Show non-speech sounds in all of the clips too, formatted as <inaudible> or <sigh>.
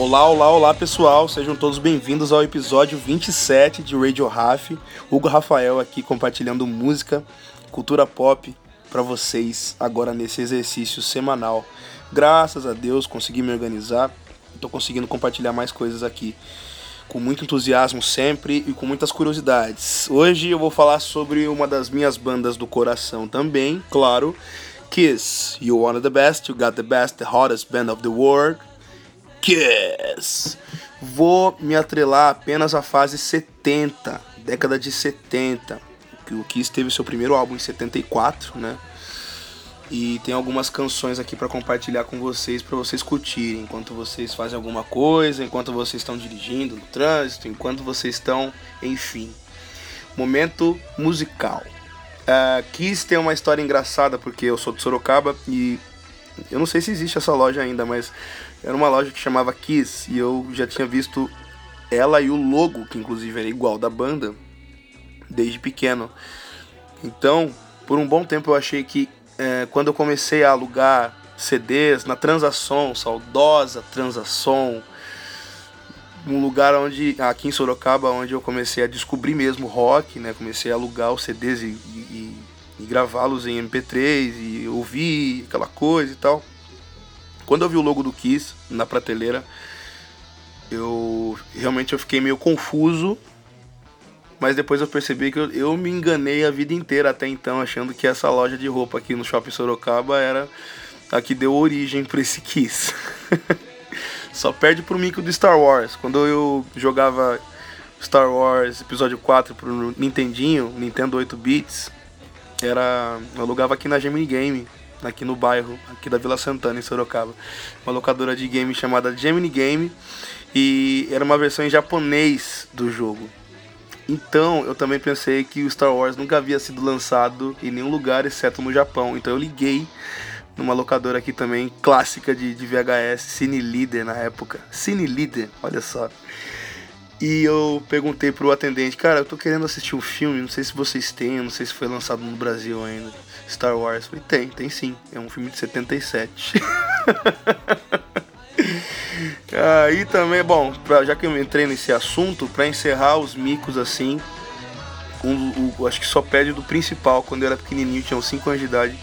Olá, olá, olá pessoal, sejam todos bem-vindos ao episódio 27 de Radio Raf. Hugo Rafael aqui compartilhando música, cultura pop para vocês agora nesse exercício semanal. Graças a Deus consegui me organizar, estou conseguindo compartilhar mais coisas aqui com muito entusiasmo sempre e com muitas curiosidades. Hoje eu vou falar sobre uma das minhas bandas do coração também, claro, Kiss. You wanted the best, you got the best, the hottest band of the world. Kiss. Vou me atrelar apenas à fase 70, década de 70. O Kiss teve seu primeiro álbum em 74, né? E tem algumas canções aqui para compartilhar com vocês, para vocês curtirem, enquanto vocês fazem alguma coisa, enquanto vocês estão dirigindo no trânsito, enquanto vocês estão, enfim. Momento musical. Uh, Kiss tem uma história engraçada porque eu sou de Sorocaba e eu não sei se existe essa loja ainda, mas era uma loja que chamava Kiss e eu já tinha visto ela e o logo, que inclusive era igual da banda, desde pequeno. Então, por um bom tempo eu achei que é, quando eu comecei a alugar CDs na Transação, saudosa Transação, um lugar onde, aqui em Sorocaba, onde eu comecei a descobrir mesmo rock, né? Comecei a alugar os CDs e, e, e gravá-los em MP3 e ouvir aquela coisa e tal. Quando eu vi o logo do Kiss na prateleira, eu realmente eu fiquei meio confuso, mas depois eu percebi que eu, eu me enganei a vida inteira até então, achando que essa loja de roupa aqui no Shopping Sorocaba era a que deu origem para esse Kiss. <laughs> Só perde pro mico do Star Wars. Quando eu jogava Star Wars Episódio 4 pro Nintendinho, Nintendo 8 bits, era eu alugava aqui na Gemini Game aqui no bairro, aqui da Vila Santana, em Sorocaba. Uma locadora de game chamada Gemini Game e era uma versão em japonês do jogo. Então eu também pensei que o Star Wars nunca havia sido lançado em nenhum lugar exceto no Japão. Então eu liguei numa locadora aqui também clássica de, de VHS, Cine Leader na época. Cine Leader, olha só. E eu perguntei pro atendente, cara, eu tô querendo assistir um filme, não sei se vocês têm, não sei se foi lançado no Brasil ainda. Star Wars. Falei, tem, tem sim. É um filme de 77. <laughs> Aí também, bom, pra, já que eu entrei nesse assunto, para encerrar os micos assim, um, acho que só pede do principal, quando eu era pequenininho, tinha uns 5 anos de idade,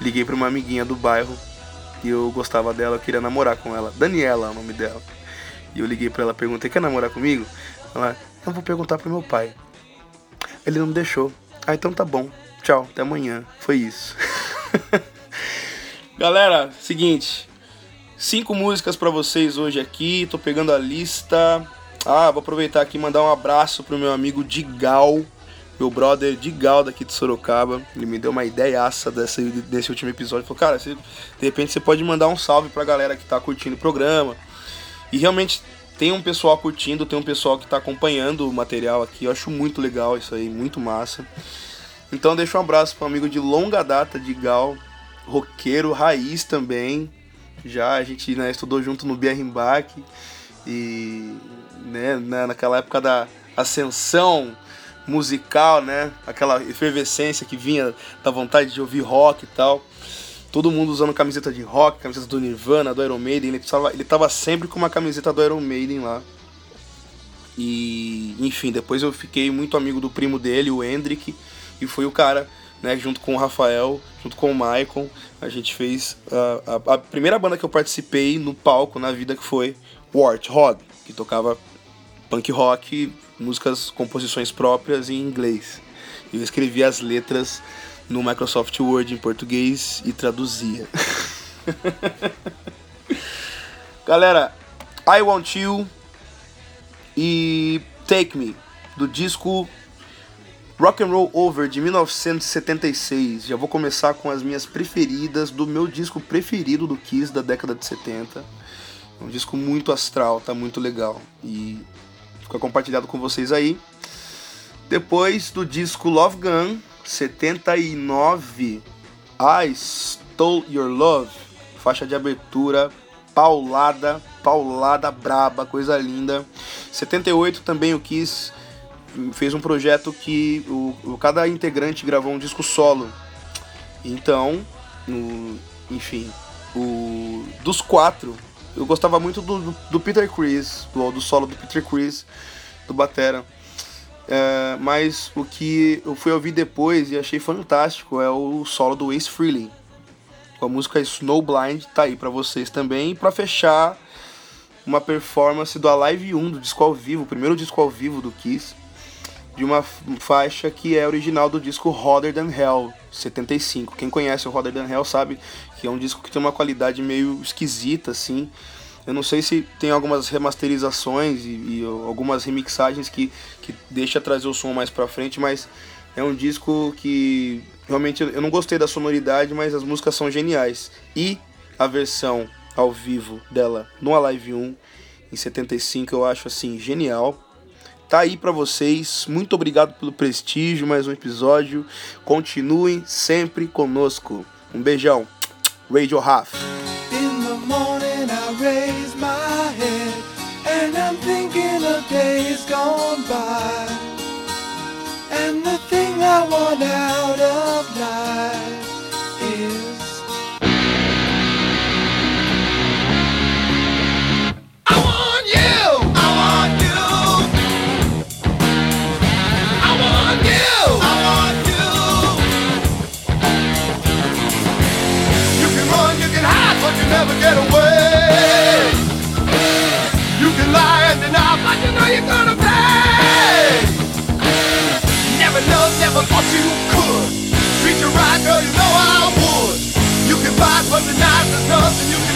liguei pra uma amiguinha do bairro e eu gostava dela, eu queria namorar com ela. Daniela é o nome dela. E eu liguei pra ela, perguntei, quer namorar comigo? Ela, eu vou perguntar pro meu pai. Ele não deixou. Ah, então tá bom. Tchau, até amanhã. Foi isso. <laughs> Galera, seguinte. Cinco músicas para vocês hoje aqui. Tô pegando a lista. Ah, vou aproveitar aqui e mandar um abraço pro meu amigo Digal, meu brother Digal daqui de Sorocaba. Ele me deu uma ideiaça desse, desse último episódio. Falou, cara, você, de repente você pode mandar um salve pra galera que tá curtindo o programa. E realmente tem um pessoal curtindo, tem um pessoal que tá acompanhando o material aqui. Eu acho muito legal isso aí, muito massa. Então deixa um abraço para um amigo de longa data de Gal, roqueiro raiz também. Já a gente né, estudou junto no Bierrimbach e né, naquela época da ascensão musical, né? Aquela efervescência que vinha da vontade de ouvir rock e tal. Todo mundo usando camiseta de rock, camiseta do Nirvana, do Iron Maiden. Ele tava, ele tava sempre com uma camiseta do Iron Maiden lá. E, enfim, depois eu fiquei muito amigo do primo dele, o Hendrick e foi o cara, né, junto com o Rafael, junto com o Michael, a gente fez a, a, a primeira banda que eu participei no palco na vida que foi Warthog, que tocava punk rock, músicas, composições próprias em inglês. Eu escrevia as letras no Microsoft Word em português e traduzia. <laughs> Galera, I Want You e Take Me, do disco Rock and Roll Over de 1976. Já vou começar com as minhas preferidas do meu disco preferido do Kiss da década de 70. É um disco muito astral, tá muito legal e fica compartilhado com vocês aí. Depois do disco Love Gun 79, I Stole Your Love, faixa de abertura paulada, paulada braba, coisa linda. 78 também o Kiss fez um projeto que o, o, cada integrante gravou um disco solo. Então, no, enfim, o, dos quatro, eu gostava muito do, do, Peter Chris, do, do solo do Peter Chris, do Batera. É, mas o que eu fui ouvir depois e achei fantástico é o solo do Ace Frehley. Com a música Snowblind, tá aí para vocês também. Pra fechar, uma performance do Alive 1, do disco ao vivo, o primeiro disco ao vivo do Kiss, de uma faixa que é original do disco Hotter Than Hell, 75. Quem conhece o Hotter Than Hell sabe que é um disco que tem uma qualidade meio esquisita, assim. Eu não sei se tem algumas remasterizações e, e algumas remixagens que, que deixa trazer o som mais pra frente, mas é um disco que realmente eu não gostei da sonoridade, mas as músicas são geniais. E a versão ao vivo dela no Alive 1 em 75 eu acho assim genial. Tá aí para vocês. Muito obrigado pelo prestígio, mais um episódio. Continuem sempre conosco. Um beijão. Radio morning I raise my head nothing you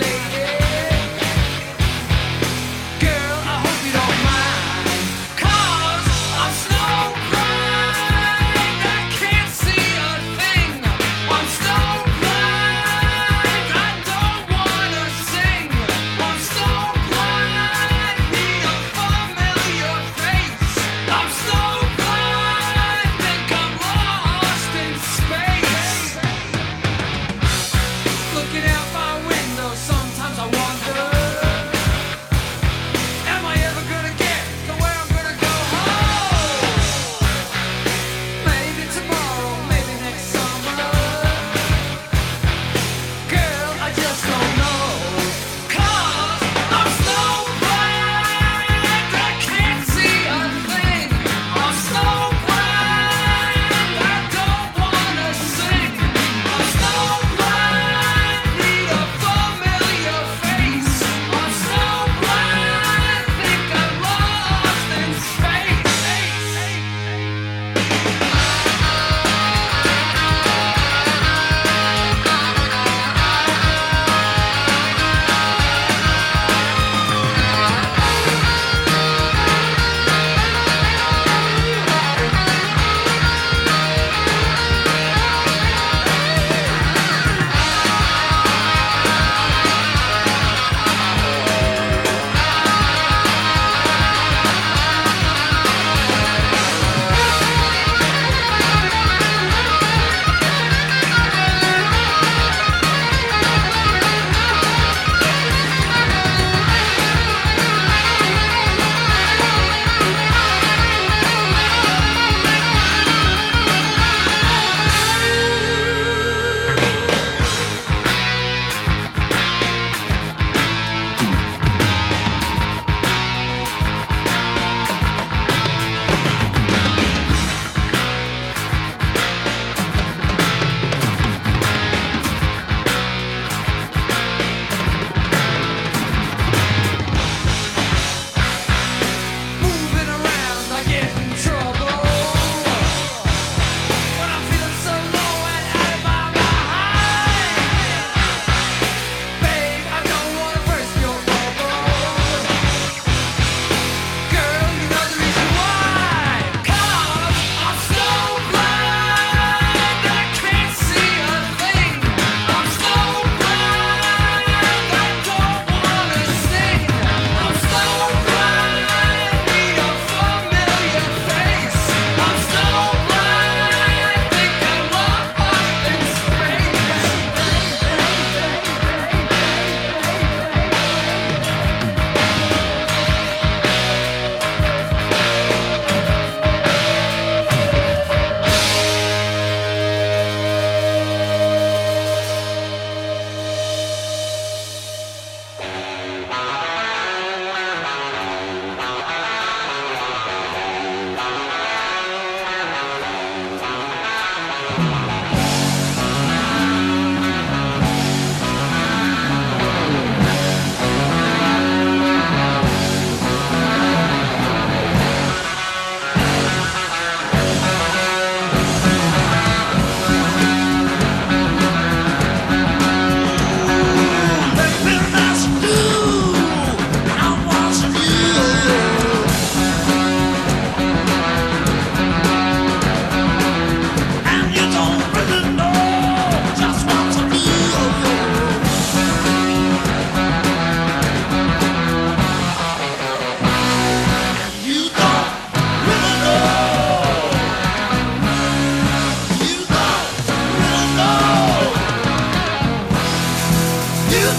lady.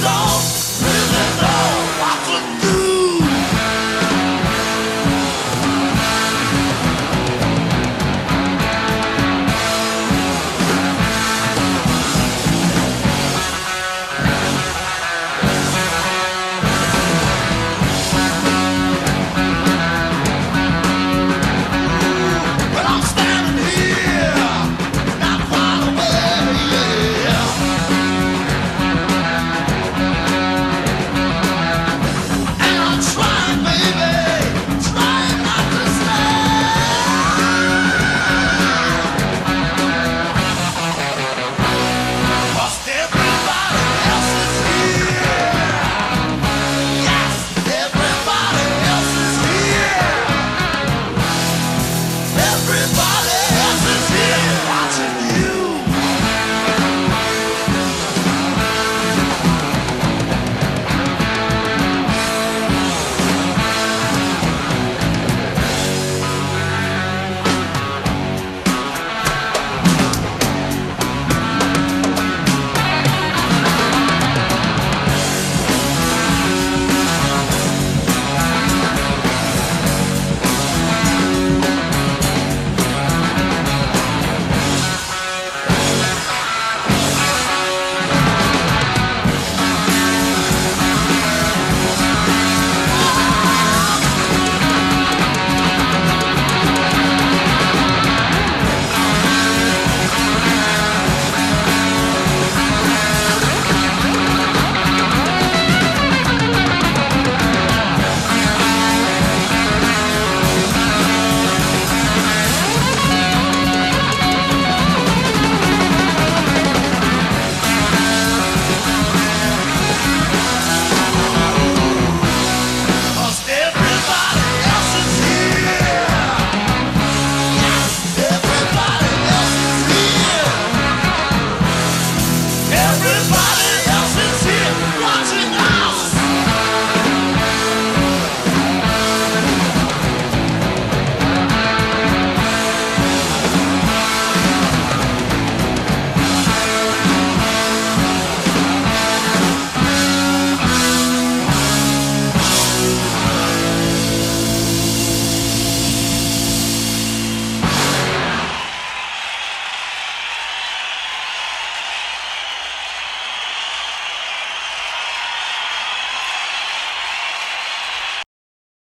the door. I couldn't do